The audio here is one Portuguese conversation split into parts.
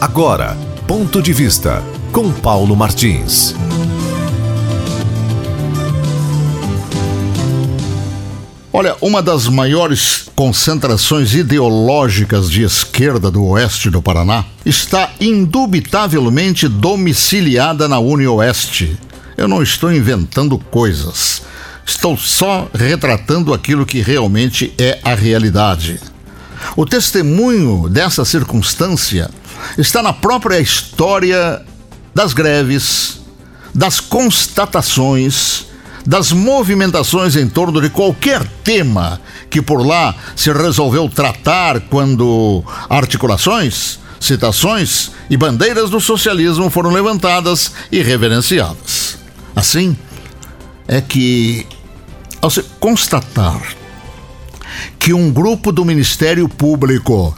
Agora, ponto de vista com Paulo Martins. Olha, uma das maiores concentrações ideológicas de esquerda do oeste do Paraná está indubitavelmente domiciliada na Oeste. Eu não estou inventando coisas. Estou só retratando aquilo que realmente é a realidade. O testemunho dessa circunstância está na própria história das greves, das constatações, das movimentações em torno de qualquer tema que por lá se resolveu tratar quando articulações, citações e bandeiras do socialismo foram levantadas e reverenciadas. Assim, é que, ao se constatar que um grupo do Ministério Público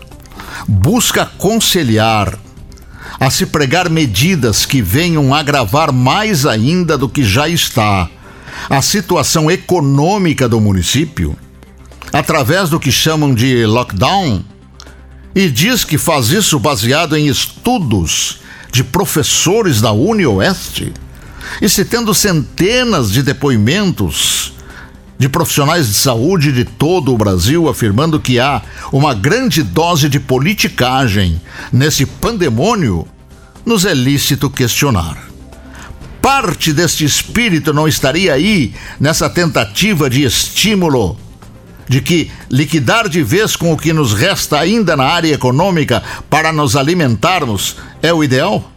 busca aconselhar a se pregar medidas que venham agravar mais ainda do que já está a situação econômica do município, através do que chamam de lockdown, e diz que faz isso baseado em estudos de professores da UniOeste, e se tendo centenas de depoimentos de profissionais de saúde de todo o Brasil afirmando que há uma grande dose de politicagem nesse pandemônio, nos é lícito questionar. Parte deste espírito não estaria aí nessa tentativa de estímulo de que liquidar de vez com o que nos resta ainda na área econômica para nos alimentarmos é o ideal?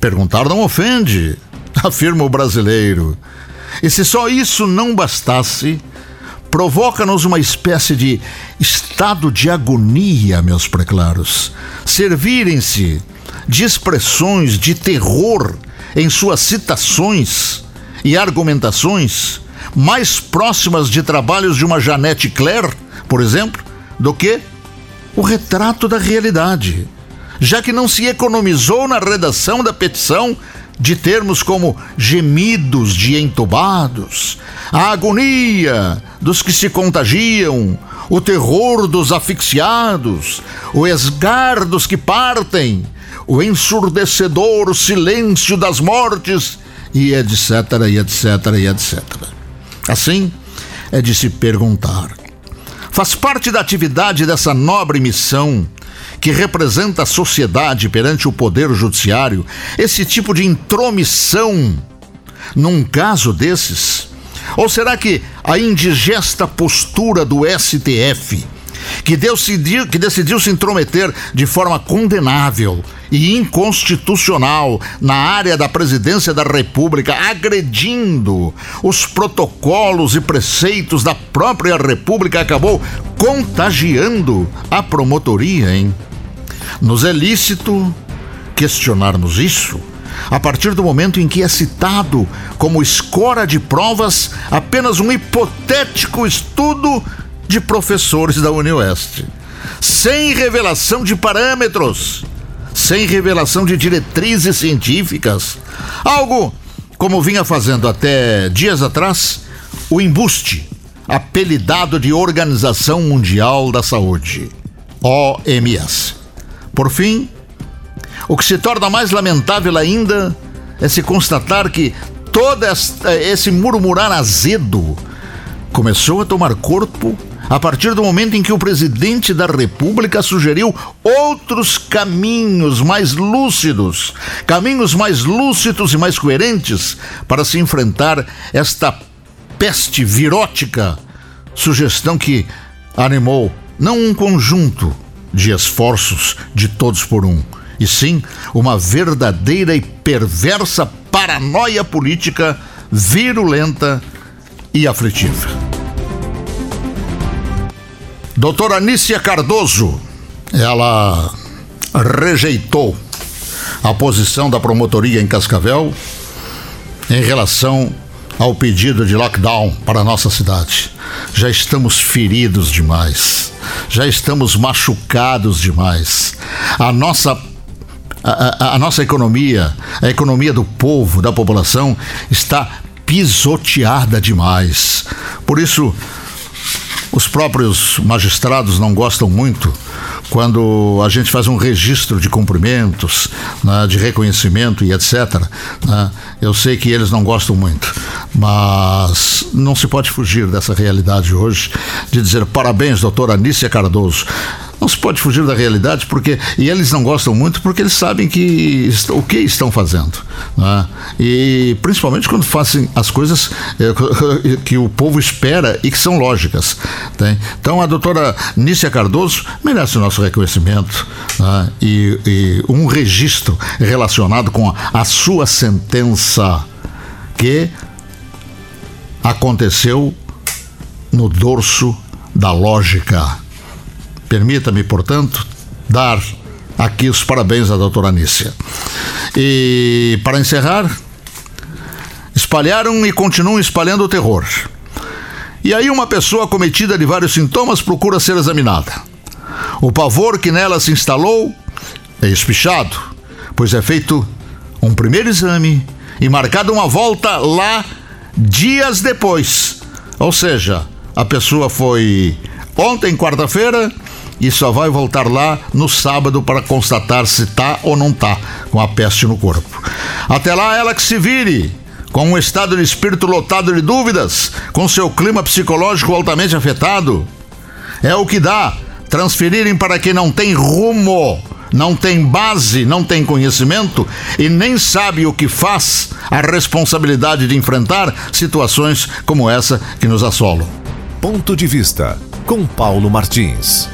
Perguntar não ofende, afirma o brasileiro. E se só isso não bastasse, provoca-nos uma espécie de estado de agonia, meus preclaros. Servirem-se de expressões de terror em suas citações e argumentações mais próximas de trabalhos de uma Janete Claire, por exemplo, do que o retrato da realidade, já que não se economizou na redação da petição de termos como gemidos de entubados, a agonia dos que se contagiam, o terror dos asfixiados, o esgar dos que partem, o ensurdecedor silêncio das mortes, e etc, e etc, e etc. Assim, é de se perguntar: faz parte da atividade dessa nobre missão que representa a sociedade perante o Poder Judiciário, esse tipo de intromissão num caso desses? Ou será que a indigesta postura do STF, que, decidiu, que decidiu se intrometer de forma condenável e inconstitucional na área da presidência da República, agredindo os protocolos e preceitos da própria República, acabou contagiando a promotoria, hein? Nos é lícito questionarmos isso a partir do momento em que é citado como escora de provas apenas um hipotético estudo de professores da Unioeste, sem revelação de parâmetros, sem revelação de diretrizes científicas, algo como vinha fazendo até dias atrás o embuste, apelidado de Organização Mundial da Saúde, OMS. Por fim, o que se torna mais lamentável ainda é se constatar que todo esse murmurar azedo começou a tomar corpo a partir do momento em que o presidente da República sugeriu outros caminhos mais lúcidos, caminhos mais lúcidos e mais coerentes para se enfrentar esta peste virótica, sugestão que animou não um conjunto, de esforços de todos por um, e sim uma verdadeira e perversa paranoia política virulenta e aflitiva. Doutora Anícia Cardoso, ela rejeitou a posição da promotoria em Cascavel em relação ao pedido de lockdown para a nossa cidade. Já estamos feridos demais já estamos machucados demais. A nossa a, a, a, nossa economia, a economia do povo, da população, está pisoteada demais. Por isso, os próprios magistrados não gostam muito quando a gente faz um registro de cumprimentos, né, de reconhecimento e etc. Né, eu sei que eles não gostam muito, mas não se pode fugir dessa realidade hoje de dizer parabéns, doutora Anícia Cardoso. Não se pode fugir da realidade porque e eles não gostam muito porque eles sabem que o que estão fazendo, né? e principalmente quando fazem as coisas eh, que o povo espera e que são lógicas. Tá? Então a doutora Nícia Cardoso merece o nosso reconhecimento né? e, e, um registro relacionado com a, a sua sentença que aconteceu no dorso da lógica. Permita-me, portanto, dar aqui os parabéns à doutora Anícia. E para encerrar, espalharam e continuam espalhando o terror. E aí uma pessoa cometida de vários sintomas procura ser examinada. O pavor que nela se instalou é espichado, pois é feito um primeiro exame e marcada uma volta lá dias depois. Ou seja, a pessoa foi ontem, quarta-feira, e só vai voltar lá no sábado para constatar se tá ou não tá com a peste no corpo. Até lá, ela que se vire, com um estado de espírito lotado de dúvidas, com seu clima psicológico altamente afetado. É o que dá transferirem para quem não tem rumo, não tem base, não tem conhecimento e nem sabe o que faz a responsabilidade de enfrentar situações como essa que nos assolam. Ponto de vista com Paulo Martins.